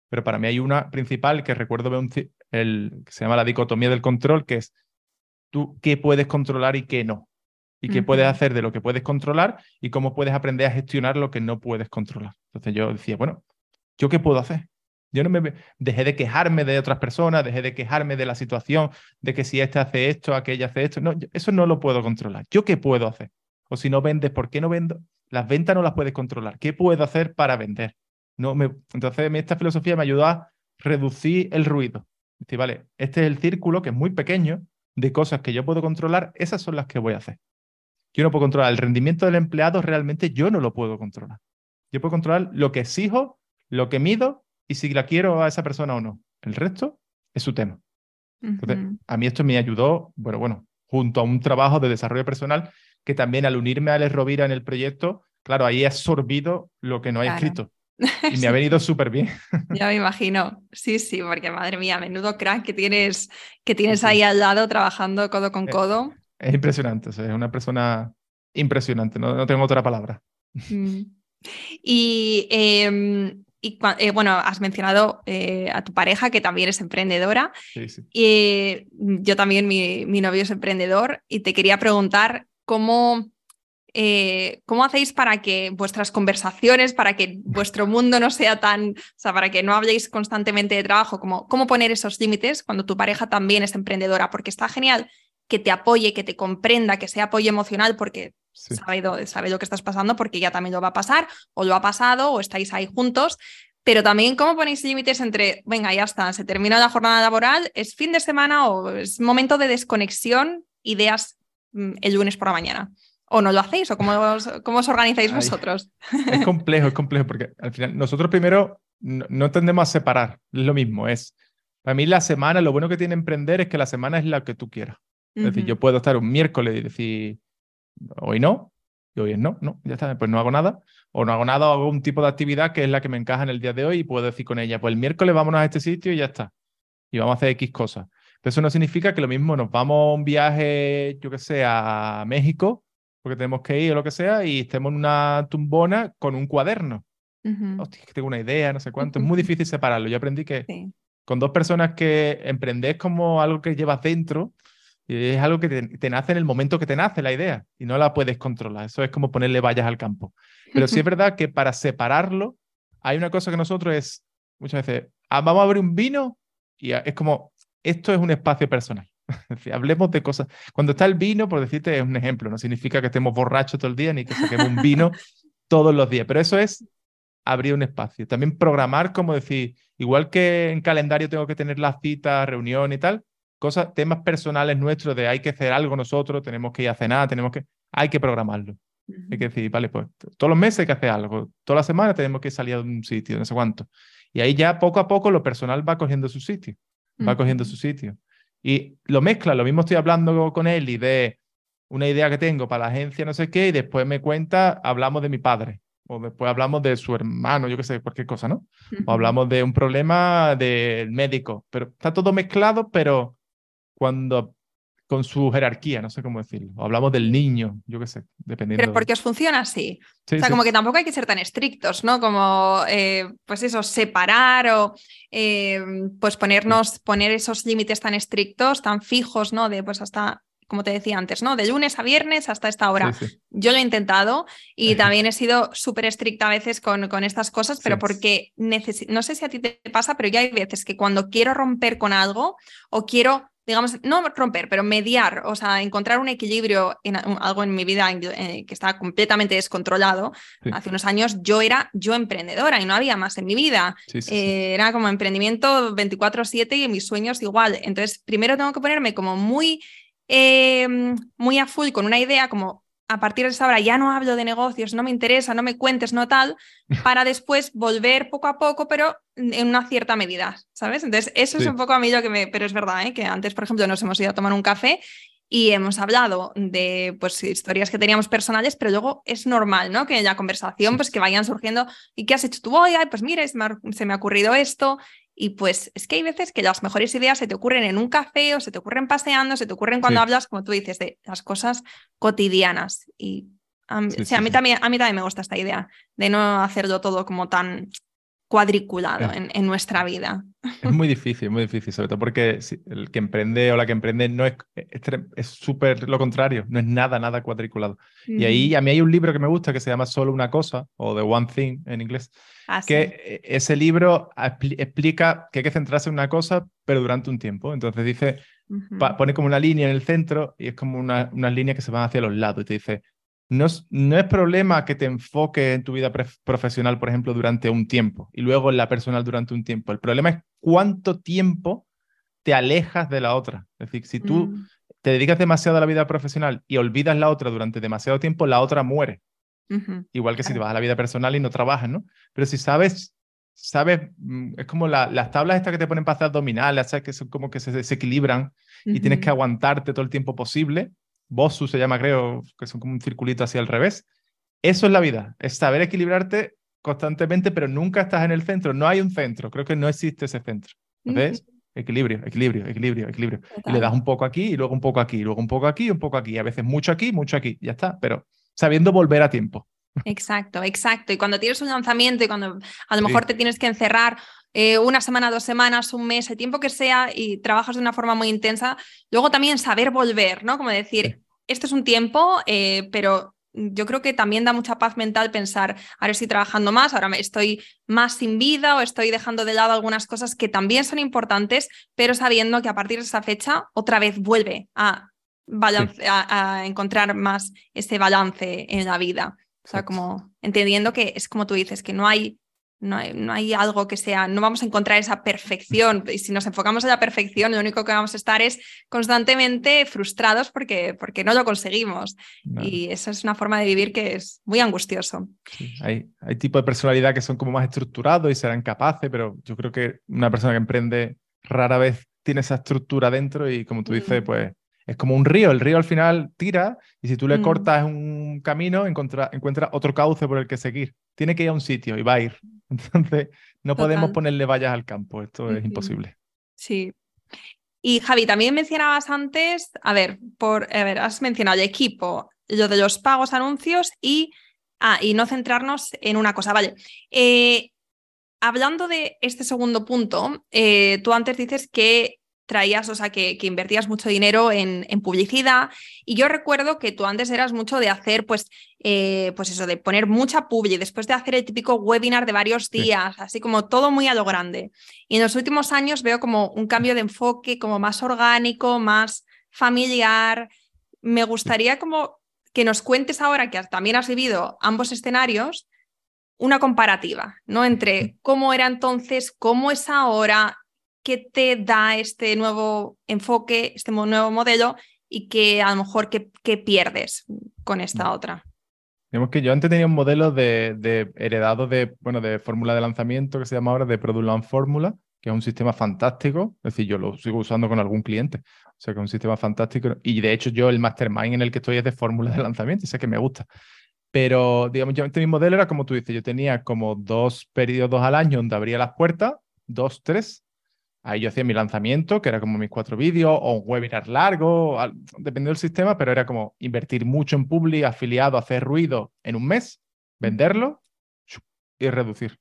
pero para mí hay una principal que recuerdo el, que se llama la dicotomía del control, que es tú qué puedes controlar y qué no y qué puedes hacer de lo que puedes controlar y cómo puedes aprender a gestionar lo que no puedes controlar. Entonces yo decía, bueno, ¿yo qué puedo hacer? Yo no me dejé de quejarme de otras personas, dejé de quejarme de la situación, de que si este hace esto, aquella hace esto. No, eso no lo puedo controlar. ¿Yo qué puedo hacer? O si no vendes, ¿por qué no vendo? Las ventas no las puedes controlar. ¿Qué puedo hacer para vender? No me... Entonces, esta filosofía me ayudó a reducir el ruido. Decir, vale, este es el círculo que es muy pequeño de cosas que yo puedo controlar, esas son las que voy a hacer. Yo no puedo controlar el rendimiento del empleado, realmente yo no lo puedo controlar. Yo puedo controlar lo que exijo, lo que mido y si la quiero a esa persona o no. El resto es su tema. Entonces, a mí esto me ayudó, bueno, bueno, junto a un trabajo de desarrollo personal que también al unirme a Alex Rovira en el proyecto, claro, ahí he absorbido lo que no he escrito. Y me ha venido súper bien. Ya me imagino. Sí, sí, porque madre mía, menudo crack que tienes, que tienes ahí al lado trabajando codo con eh, codo. Es, impresionante, es una persona impresionante, no, tengo otra palabra. Mm. Y, em, y eh, bueno, has mencionado eh, a tu pareja que también es emprendedora. Sí, sí. Y yo también, mi, mi novio es emprendedor y te quería preguntar cómo eh, ¿cómo hacéis para que vuestras conversaciones, para que vuestro mundo no sea tan, o sea, para que no habléis constantemente de trabajo, como, cómo poner esos límites cuando tu pareja también es emprendedora? Porque está genial que te apoye, que te comprenda, que sea apoyo emocional, porque sabe, lo que estás pasando, porque ya también lo va a pasar, o lo ha pasado, o estáis ahí juntos. Pero también, ¿cómo ponéis límites entre, venga, ya está, se termina la jornada laboral, es fin de semana o es momento de desconexión, ideas mm, el lunes por la mañana? ¿O no lo hacéis? ¿O cómo os, cómo os organizáis vosotros? Es complejo, es complejo, porque al final nosotros primero no, tendemos a separar, es lo mismo, es, para mí la semana, lo bueno que tiene emprender es que la semana es la que tú quieras. Es decir, yo puedo estar un miércoles y decir, hoy no, y hoy es no, no, ya está, pues no hago nada, o no hago nada, o hago un tipo de actividad que es la que me encaja en el día de hoy y puedo decir con ella, pues el miércoles vámonos a este sitio y ya está, y vamos a hacer X cosas. Pero eso no significa que lo mismo nos vamos a un viaje, yo que sé, a México porque tenemos que ir o lo que sea, y estemos en una tumbona con un cuaderno. Hostia, que tengo una idea, no sé cuánto. Es muy difícil separarlo. Yo aprendí que con dos personas que emprendés como algo que llevas dentro, y es algo que te, nace en el momento que te nace la idea y no la puedes controlar. Eso es como ponerle vallas al campo. Pero sí es verdad que para separarlo, hay una cosa que nosotros es, muchas veces, ah, vamos a abrir un vino y es como, esto es un espacio personal. Hablemos de cosas. Cuando está el vino, por decirte, es un ejemplo, no significa que estemos borrachos todo el día ni que saquemos un vino todos los días, pero eso es abrir un espacio. También programar, como decir, igual que en calendario tengo que tener la cita, reunión y tal, cosas, temas personales nuestros de hay que hacer algo nosotros, tenemos que ir a cenar, tenemos que, hay que programarlo. Hay que decir, vale, pues todos los meses hay que hacer algo, toda la semana tenemos que salir a un sitio, no sé cuánto. Y ahí ya poco a poco lo personal va cogiendo su sitio, va cogiendo su sitio. Y lo mezcla, lo mismo estoy hablando con él y de una idea que tengo para la agencia, no sé qué, y después me cuenta, hablamos de mi padre, o después hablamos de su hermano, yo qué sé, cualquier cosa, ¿no? O hablamos de un problema del médico, pero está todo mezclado, pero cuando con su jerarquía, no sé cómo decirlo. O hablamos del niño, yo qué sé, dependiendo. Pero porque os funciona así. o sea, como que tampoco hay que ser tan estrictos, ¿no? Como, eh, pues eso, separar o eh, pues ponernos, poner esos límites tan estrictos, tan fijos, ¿no? De pues hasta, como te decía antes, ¿no? De lunes a viernes hasta esta hora. Yo lo he intentado y también he sido súper estricta a veces con, con estas cosas, pero porque no sé si a ti te pasa, pero ya hay veces que cuando quiero romper con algo o quiero digamos, no romper, pero mediar, o sea, encontrar un equilibrio en algo en mi vida eh, que estaba completamente descontrolado. Hace unos años yo era yo emprendedora y no había más en mi vida. Eh, era como emprendimiento 24/7 y mis sueños igual. Entonces, primero tengo que ponerme como muy, em, muy a full con una idea como a partir de esa hora ya no hablo de negocios, no me interesa, no me cuentes, no tal, para después volver poco a poco, pero en una cierta medida, ¿sabes? Entonces, eso es un poco a mí lo que me... Pero es verdad, ¿eh? que antes, por ejemplo, nos hemos ido a tomar un café y hemos hablado de pues historias que teníamos personales, pero luego es normal, ¿no? Que en la conversación pues que vayan surgiendo y qué has hecho tú hoy, pues mira, se me ha ocurrido esto y pues es que hay veces que las mejores ideas se te ocurren en un café o se te ocurren paseando, se te ocurren cuando hablas, como tú dices, de las cosas cotidianas. Y a mí, también, a mí también me gusta esta idea de no hacerlo todo como tan cuadriculado en, en, nuestra vida. Es muy difícil, muy difícil, sobre todo porque el que emprende o la que emprende no es es súper lo contrario, no es nada, nada cuadriculado. Y ahí a mí hay un libro que me gusta que se llama Solo una cosa o The One Thing en inglés, ah, que e, ese libro explica que hay que centrarse en una cosa, pero durante un tiempo. Entonces dice, pone como una línea en el centro y es como una, unas líneas que se van hacia los lados y te dice, no es, no es problema que te enfoques en tu vida profesional, por ejemplo, durante un tiempo y luego en la personal durante un tiempo. El problema es cuánto tiempo te alejas de la otra. Es decir, si tú mm. te dedicas demasiado a la vida profesional y olvidas la otra durante demasiado tiempo, la otra muere. Igual que si te vas a la vida personal y no trabajas, ¿no? Pero si sabes sabes, mm, es como las tablas estas que te ponen para hacer abdominales, ¿sabes? que son como que se desequilibran y tienes que aguantarte todo el tiempo posible. Bosu se llama, creo, que son como un circulito así al revés. Eso es la vida, es saber equilibrarte constantemente, pero nunca estás en el centro. No hay un centro, creo que no existe ese centro. ¿Ves? Equilibrio, equilibrio, equilibrio, equilibrio. Y le das un poco aquí, y luego un poco aquí, y luego un poco aquí, y un poco aquí. A veces mucho aquí, mucho aquí. Ya está, pero sabiendo volver a tiempo. Exacto, exacto. Y cuando tienes un lanzamiento y cuando a lo mejor te tienes que encerrar eh, una semana, dos semanas, un mes, el tiempo que sea y trabajas de una forma muy intensa, luego también saber volver, ¿no? Como decir, este es un tiempo, eh, pero yo creo que también da mucha paz mental pensar, ahora estoy trabajando más, ahora estoy más sin vida o estoy dejando de lado algunas cosas que también son importantes, pero sabiendo que a partir de esa fecha otra vez vuelve a, a encontrar más ese balance en la vida. O sea, como entendiendo que es como tú dices, que no hay, no hay, no hay algo que sea, no vamos a encontrar esa perfección. Y si nos enfocamos en la perfección, lo único que vamos a estar es constantemente frustrados porque, porque no lo conseguimos. Y esa es una forma de vivir que es muy angustioso. hay, hay tipos de personalidad que son como más estructurados y serán capaces, pero yo creo que una persona que emprende rara vez tiene esa estructura dentro y como tú dices, pues es como un río, el río al final tira y si tú le mm. cortas un camino, encuentra, encuentra otro cauce por el que seguir. Tiene que ir a un sitio y va a ir. Entonces, no podemos ponerle vallas al campo, esto es imposible. Sí. Y Javi, también mencionabas antes, a ver, por, a ver, has mencionado el equipo, lo de los pagos, anuncios y, ah, y no centrarnos en una cosa. Vale. Eh, hablando de este segundo punto, eh, tú antes dices que traías, o sea, que, invertías mucho dinero en, publicidad. Y yo recuerdo que tú antes eras mucho de hacer, pues, eh, pues eso, de poner mucha publi, después de hacer el típico webinar de varios días, así como todo muy a lo grande. Y en los últimos años veo como un cambio de enfoque, como más orgánico, más familiar. Me gustaría como que nos cuentes ahora que también has vivido ambos escenarios, una comparativa, ¿no? Entre cómo era entonces, cómo es ahora, qué te da este nuevo enfoque, este nuevo modelo y que a lo mejor qué, pierdes con esta mm. otra. Digamos que yo antes tenía un modelo de, heredado de, bueno, de fórmula de lanzamiento que se llama ahora de Product Launch Fórmula, que es un sistema fantástico. Es decir, yo lo sigo usando con algún cliente. O sea, que es un sistema fantástico. Y de hecho, yo el mastermind en el que estoy es de fórmula de lanzamiento, y sé que me gusta. Pero, digamos, yo este mi modelo era como tú dices, yo tenía como dos periodos al año donde abría las puertas, dos, tres, Ahí yo hacía mi lanzamiento, que era como mis cuatro vídeos, o un webinar largo, dependiendo del sistema, pero era como invertir mucho en Publi, afiliado, hacer ruido en un mes, venderlo y reducir.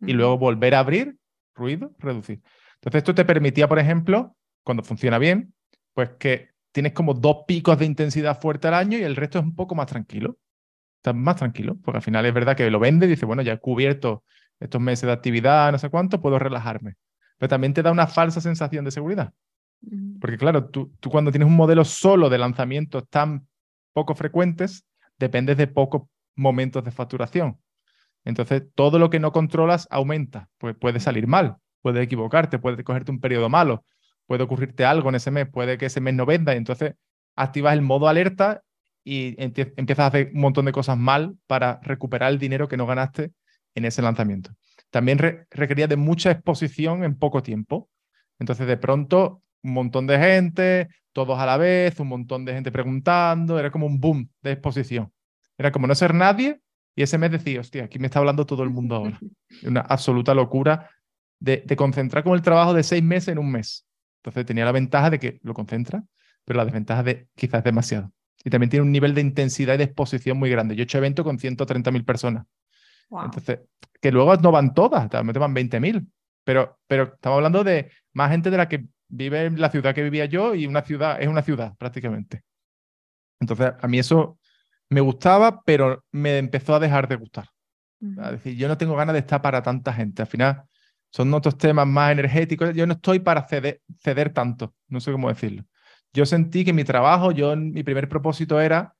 Y luego volver a abrir, ruido, reducir. Entonces esto te permitía, por ejemplo, cuando funciona bien, pues que tienes como dos picos de intensidad fuerte al año y el resto es un poco más tranquilo. Estás más tranquilo, porque al final es verdad que lo vende y dice, bueno, ya he cubierto estos meses de actividad, no sé cuánto, puedo relajarme pero también te da una falsa sensación de seguridad. Porque claro, tú, tú cuando tienes un modelo solo de lanzamientos tan poco frecuentes, dependes de pocos momentos de facturación. Entonces, todo lo que no controlas aumenta. Pues puede salir mal, puede equivocarte, puede cogerte un periodo malo, puede ocurrirte algo en ese mes, puede que ese mes no venda. Y entonces, activas el modo alerta y empiezas a hacer un montón de cosas mal para recuperar el dinero que no ganaste en ese lanzamiento también requería de mucha exposición en poco tiempo. Entonces, de pronto, un montón de gente, todos a la vez, un montón de gente preguntando, era como un boom de exposición. Era como no ser nadie y ese mes decía, hostia, aquí me está hablando todo el mundo ahora. Una absoluta locura de, concentrar como el trabajo de seis meses en un mes. Entonces tenía la ventaja de que lo concentra, pero la desventaja de quizás demasiado. Y también tiene un nivel de intensidad y de exposición muy grande. Yo he hecho eventos con 130.000 personas. Entonces, que luego no van todas, también van 20.000, pero, pero estamos hablando de más gente de la que vive en la ciudad que vivía yo y una ciudad es una ciudad prácticamente. Entonces, a mí eso me gustaba, pero me empezó a dejar de gustar. Es decir, yo no tengo ganas de estar para tanta gente. Al final, son otros temas más energéticos. Yo no estoy para ceder, ceder tanto, no sé cómo decirlo. Yo sentí que mi trabajo, yo mi primer propósito era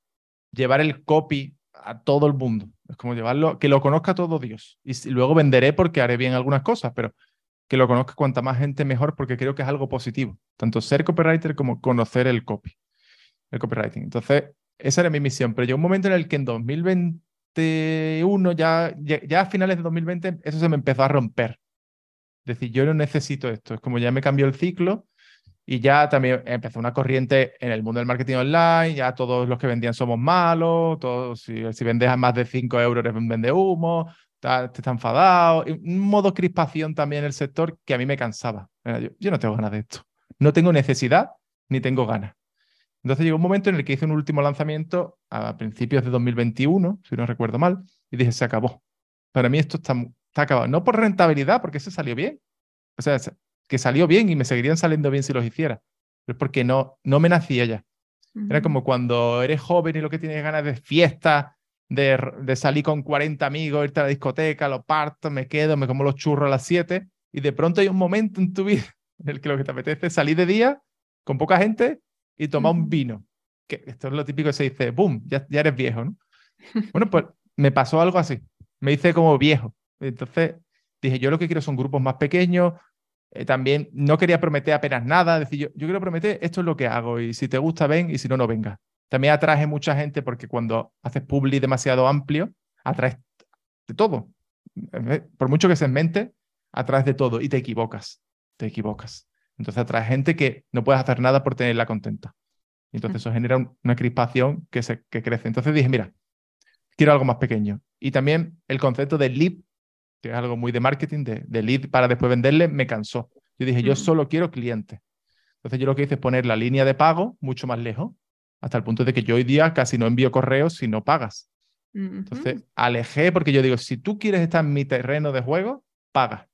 llevar el copy a todo el mundo. Es como llevarlo, que lo conozca todo Dios. Y, luego venderé porque haré bien algunas cosas, pero que lo conozca cuanta más gente mejor porque creo que es algo positivo. Tanto ser copywriter como conocer el copy, el copywriting. Entonces, esa era mi misión. Pero llegó un momento en el que en 2023 2021, ya, ya, a finales de 2020, eso se me empezó a romper. Es decir, yo no necesito esto. Es como ya me cambió el ciclo y ya también empezó una corriente en el mundo del marketing online, ya todos los que vendían somos malos, todos, si, si vendes a más de 5 euros eres un vende humo, te está enfadado, un modo crispación también en el sector que a mí me cansaba. Yo, yo no tengo ganas de esto. No tengo necesidad ni tengo ganas. Entonces llegó un momento en el que hice un último lanzamiento a principios de 2021, si no recuerdo mal, y dije, se acabó. Para mí esto está, está acabado. No por rentabilidad, porque eso salió bien. O sea, que salió bien y me seguirían saliendo bien si los hiciera. Pero es porque no, no me nacía ya. Era como cuando eres joven y lo que tienes ganas de fiesta, de, de, salir con 40 amigos, irte a la discoteca, lo parto, me quedo, me como los churros a las 7 y de pronto hay un momento en tu vida en el que lo que te apetece es salir de día con poca gente y tomar un vino. Que esto es lo típico que se dice, ¡boom! Ya, ya eres viejo, ¿no? bueno, pues me pasó algo así. Me hice como viejo. Entonces dije, yo lo que quiero son grupos más pequeños. Eh, también no quería prometer apenas nada. Decir, yo, yo quiero prometer, esto es lo que hago. Y si te gusta, ven. Y si no, no venga. También atraje mucha gente porque cuando haces publi demasiado amplio, atraes de todo. Por mucho que se mente, atraes de todo y te equivocas. Te equivocas. Entonces atrae gente que no puedes hacer nada por tenerla contenta. Entonces eso genera una crispación que, se, que crece. Entonces dije, mira, quiero algo más pequeño. Y también el concepto de lead, que es algo muy de marketing, de, de lead para después venderle, me cansó. Yo dije, yo solo quiero clientes. Entonces yo lo que hice es poner la línea de pago mucho más lejos, hasta el punto de que yo hoy día casi no envío correos si no pagas. Entonces alejé porque yo digo, si tú quieres estar en mi terreno de juego, paga.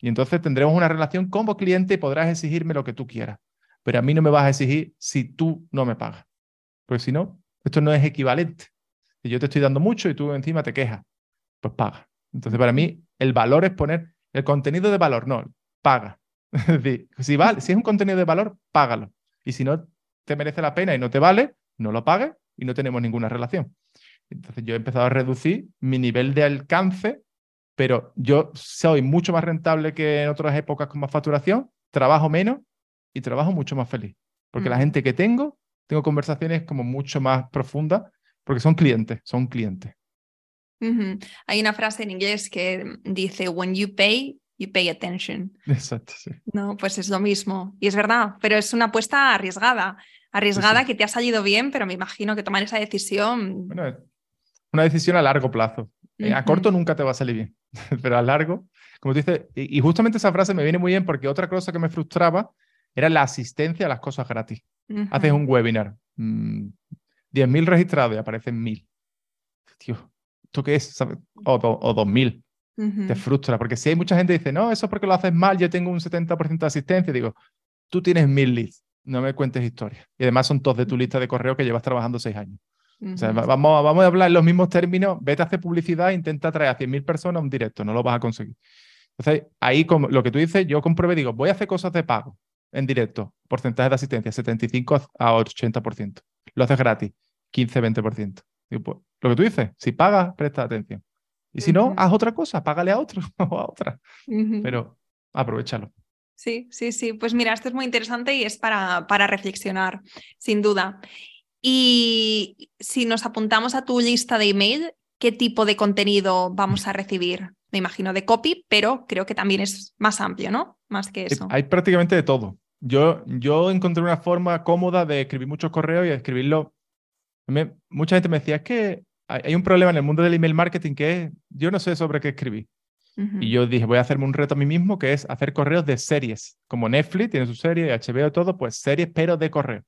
Y entonces tendremos una relación como cliente y podrás exigirme lo que tú quieras. Pero a mí no me vas a exigir si tú no me pagas. Porque si no, esto no es equivalente. Si yo te estoy dando mucho y tú encima te quejas, pues paga. Entonces, para mí, el valor es poner el contenido de valor, no, paga. Es decir, si, vale, si es un contenido de valor, págalo. Y si no te merece la pena y no te vale, no lo pagues y no tenemos ninguna relación. Entonces, yo he empezado a reducir mi nivel de alcance pero yo soy mucho más rentable que en otras épocas con más facturación, trabajo menos y trabajo mucho más feliz. Porque la mm. gente que tengo, tengo conversaciones como mucho más profundas, porque son clientes, son clientes. Hay una frase en inglés que dice, when you pay, you pay attention. Exacto, sí. No, pues es lo mismo. Y es verdad, pero es una apuesta arriesgada. Arriesgada que te ha salido bien, pero me imagino que tomar esa decisión... Bueno, una decisión a largo plazo. Eh, a corto nunca te va a salir bien, pero a largo, como tú dices, y, justamente esa frase me viene muy bien porque otra cosa que me frustraba era la asistencia a las cosas gratis. Haces un webinar, 10.000 mm, registrados y aparecen 1.000. Tío, ¿esto qué es? O, o, 2.000. Te frustra, porque si hay mucha gente que dice, no, eso es porque lo haces mal, yo tengo un 70% de asistencia, digo, tú tienes 1.000 leads, no me cuentes historias. Y además son todos de tu lista de correo que llevas trabajando seis años vamos, vamos a hablar en los mismos términos, vete a hacer publicidad, intenta traer a 100.000 personas a un directo, no lo vas a conseguir. Entonces, ahí como lo que tú dices, yo compruebe, digo, voy a hacer cosas de pago en directo, porcentaje de asistencia, 75 a 80%. Lo haces gratis, 15-20%. Pues, lo que tú dices, si pagas, presta atención. Y si no, haz otra cosa, págale a otro o a otra. Pero aprovechalo. Sí, sí, sí. Pues mira, esto es muy interesante y es para, para reflexionar, sin duda. Y si nos apuntamos a tu lista de email, ¿qué tipo de contenido vamos a recibir? Me imagino de copy, pero creo que también es más amplio, ¿no? Más que eso. Hay prácticamente de todo. Yo, yo encontré una forma cómoda de escribir muchos correos y escribirlo. mucha gente me decía, es que hay un problema en el mundo del email marketing que es, yo no sé sobre qué escribir. Y yo dije, voy a hacerme un reto a mí mismo que es hacer correos de series. Como Netflix tiene su serie, HBO, todo, pues series, pero de correo.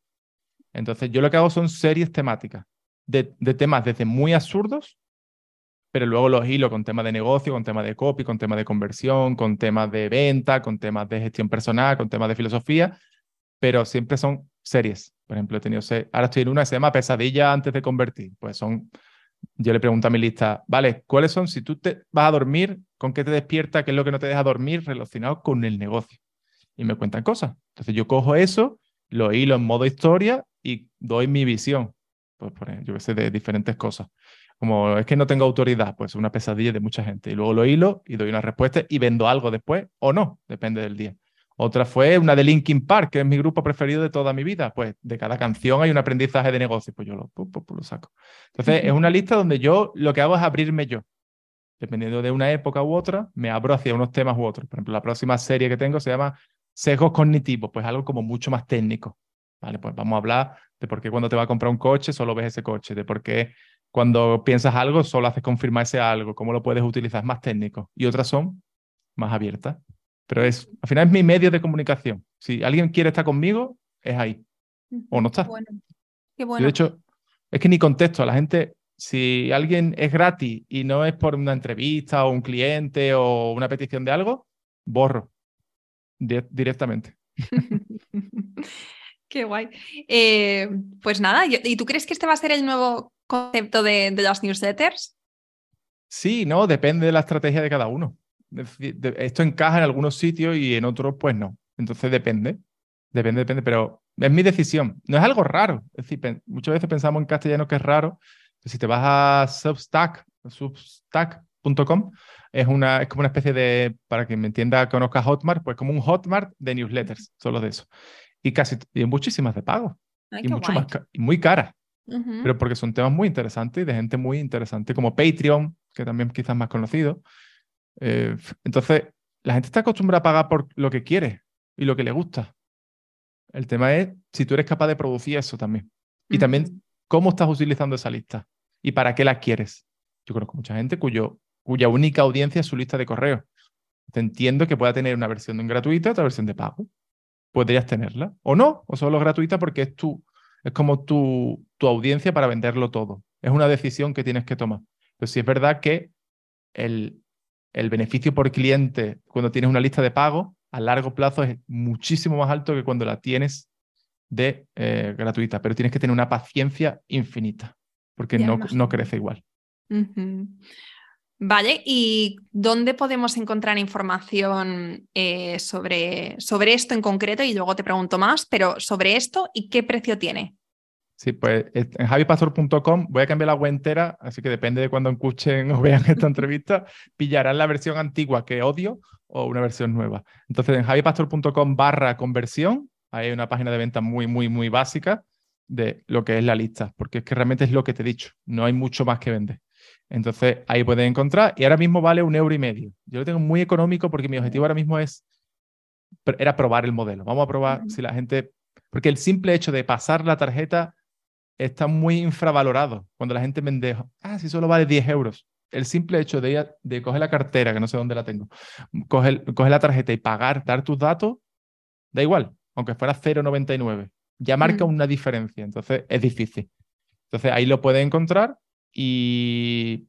Entonces, yo lo que hago son series temáticas, de, temas desde muy absurdos, pero luego los hilo con temas de negocio, con temas de copy, con temas de conversión, con temas de venta, con temas de gestión personal, con temas de filosofía, pero siempre son series. Por ejemplo, he tenido, ahora estoy en una que se llama Pesadilla antes de convertir. Pues son, yo le pregunto a mi lista, vale, ¿cuáles son, si tú te vas a dormir, con qué te despierta, qué es lo que no te deja dormir relacionado con el negocio? Y me cuentan cosas. Entonces yo cojo eso, lo hilo en modo historia y doy mi visión, pues, yo que sé, de diferentes cosas. Como es que no tengo autoridad, pues una pesadilla de mucha gente. Y luego lo hilo y doy una respuesta y vendo algo después o no, depende del día. Otra fue una de Linkin Park, que es mi grupo preferido de toda mi vida. Pues de cada canción hay un aprendizaje de negocio, pues yo lo, lo saco. Entonces, es una lista donde yo lo que hago es abrirme yo. Dependiendo de una época u otra, me abro hacia unos temas u otros. Por ejemplo, la próxima serie que tengo se llama Sesgos cognitivos, pues algo como mucho más técnico. Vale, pues vamos a hablar de por qué cuando te va a comprar un coche solo ves ese coche, de por qué cuando piensas algo solo haces confirmar ese algo, cómo lo puedes utilizar, más técnico. Y otras son más abiertas. Pero es, al final es mi medio de comunicación. Si alguien quiere estar conmigo, es ahí. O no está. Bueno. Qué bueno. de hecho, es que ni contesto a la gente. Si alguien es gratis y no es por una entrevista o un cliente o una petición de algo, borro directamente. Qué guay. Eh, pues nada, ¿y tú crees que este va a ser el nuevo concepto de, de las newsletters? Sí, no, depende de la estrategia de cada uno. Esto encaja en algunos sitios y en otros, pues no. Entonces depende. Depende, depende, pero es mi decisión. No es algo raro. Es decir, muchas veces pensamos en castellano que es raro. si te vas a Substack, substack.com, es, una, es como una especie de, para que me entienda, conozca Hotmart, pues como un Hotmart de newsletters, solo de eso. Y casi, y muchísimas de pago. y, mucho más, y muy caras. Pero porque son temas muy interesantes y de gente muy interesante, como Patreon, que también quizás más conocido. Eh, entonces, la gente está acostumbrada a pagar por lo que quiere y lo que le gusta. El tema es si tú eres capaz de producir eso también. Y también cómo estás utilizando esa lista y para qué la quieres. Yo conozco mucha gente cuyo, cuya única audiencia es su lista de correo. Te entiendo que pueda tener una versión gratuita, otra versión de pago. Podrías tenerla. O no, o solo gratuita porque es tu, es como tu, tu audiencia para venderlo todo. Es una decisión que tienes que tomar. Pero sí es verdad que el, el beneficio por cliente cuando tienes una lista de pago a largo plazo es muchísimo más alto que cuando la tienes de eh, gratuita, pero tienes que tener una paciencia infinita porque no, no, crece igual. Vale, ¿y dónde podemos encontrar información eh, sobre, sobre esto en concreto? Y luego te pregunto más, pero sobre esto y qué precio tiene. Sí, pues en javipastor.com voy a cambiar la web entera, así que depende de cuando escuchen o vean esta entrevista, pillarán la versión antigua que odio o una versión nueva. Entonces en javipastor.com barra conversión, hay una página de venta muy, muy, muy básica de lo que es la lista, porque es que realmente es lo que te he dicho, no hay mucho más que vender. Entonces ahí puedes encontrar y ahora mismo vale un euro y medio. Yo lo tengo muy económico porque mi objetivo ahora mismo es, era probar el modelo. Vamos a probar si la gente, porque el simple hecho de pasar la tarjeta está muy infravalorado. Cuando la gente vende, ah, si solo vale 10 euros. El simple hecho de, de coger la cartera, que no sé dónde la tengo, coger, la tarjeta y pagar, dar tus datos, da igual, aunque fuera 0,99. Ya marca mm. una diferencia, entonces es difícil. Entonces ahí lo puedes encontrar y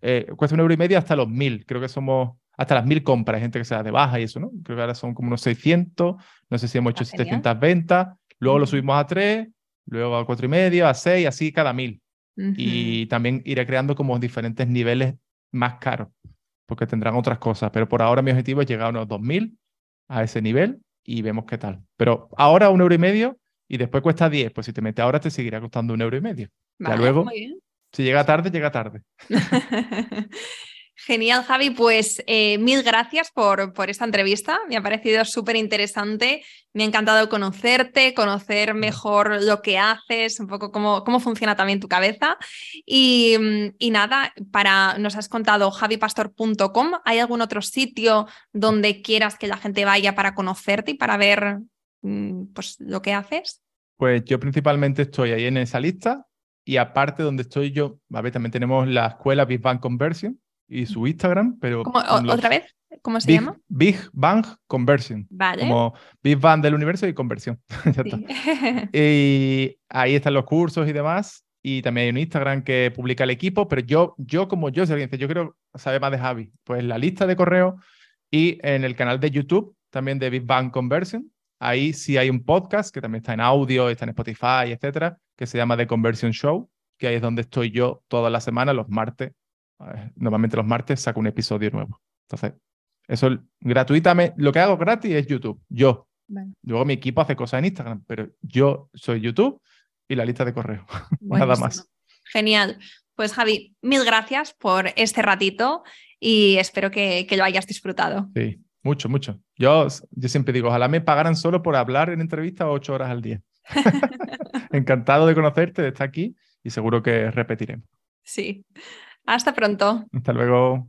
eh, cuesta un euro y medio hasta los mil. Creo que somos hasta las mil compras, gente que se da de baja y eso, ¿no? Creo que ahora son como unos 600, no sé si hemos hecho 700 ventas, luego lo subimos a 3 luego a cuatro y medio, a seis, así cada mil. Y también iré creando como diferentes niveles más caros, porque tendrán otras cosas. Pero por ahora mi objetivo es llegar a unos 2000 a ese nivel y vemos qué tal. Pero ahora un euro y medio y después cuesta 10. Pues si te metes ahora te seguirá costando un euro y medio. ya luego, si llega tarde, llega tarde. Genial, Javi. Pues eh, mil gracias por, por, esta entrevista. Me ha parecido súper interesante. Me ha encantado conocerte, conocer mejor lo que haces, un poco cómo, cómo funciona también tu cabeza. Y, y, nada, para, nos has contado javipastor.com. ¿Hay algún otro sitio donde quieras que la gente vaya para conocerte y para ver mm, pues, lo que haces? Pues yo principalmente estoy ahí en esa lista. Y aparte donde estoy yo, a ver, también tenemos la escuela Big Bang Conversion, y su Instagram, pero... ¿Otra vez? ¿Cómo se llama? Big Bang Conversion. Vale. Como Big Bang del universo y conversión. y ahí están los cursos y demás. Y también hay un Instagram que publica el equipo, pero yo, yo como yo, si alguien dice, yo quiero saber más de Javi, pues la lista de correo y en el canal de YouTube también de Big Bang Conversion. Ahí sí hay un podcast que también está en audio, está en Spotify, etcétera, que se llama The Conversion Show, que ahí es donde estoy yo toda la semana, los martes, normalmente los martes saco un episodio nuevo. Entonces, eso gratuitamente, lo que hago gratis es YouTube, yo. Luego mi equipo hace cosas en Instagram, pero yo soy YouTube y la lista de correo, nada más. Genial. Pues Javi, mil gracias por este ratito y espero que, que lo hayas disfrutado. Sí, Mucho, mucho. Yo, yo siempre digo, ojalá me pagaran solo por hablar en entrevista ocho horas al día. Encantado de conocerte, de estar aquí y seguro que repetiremos. Sí. Hasta pronto. Hasta luego.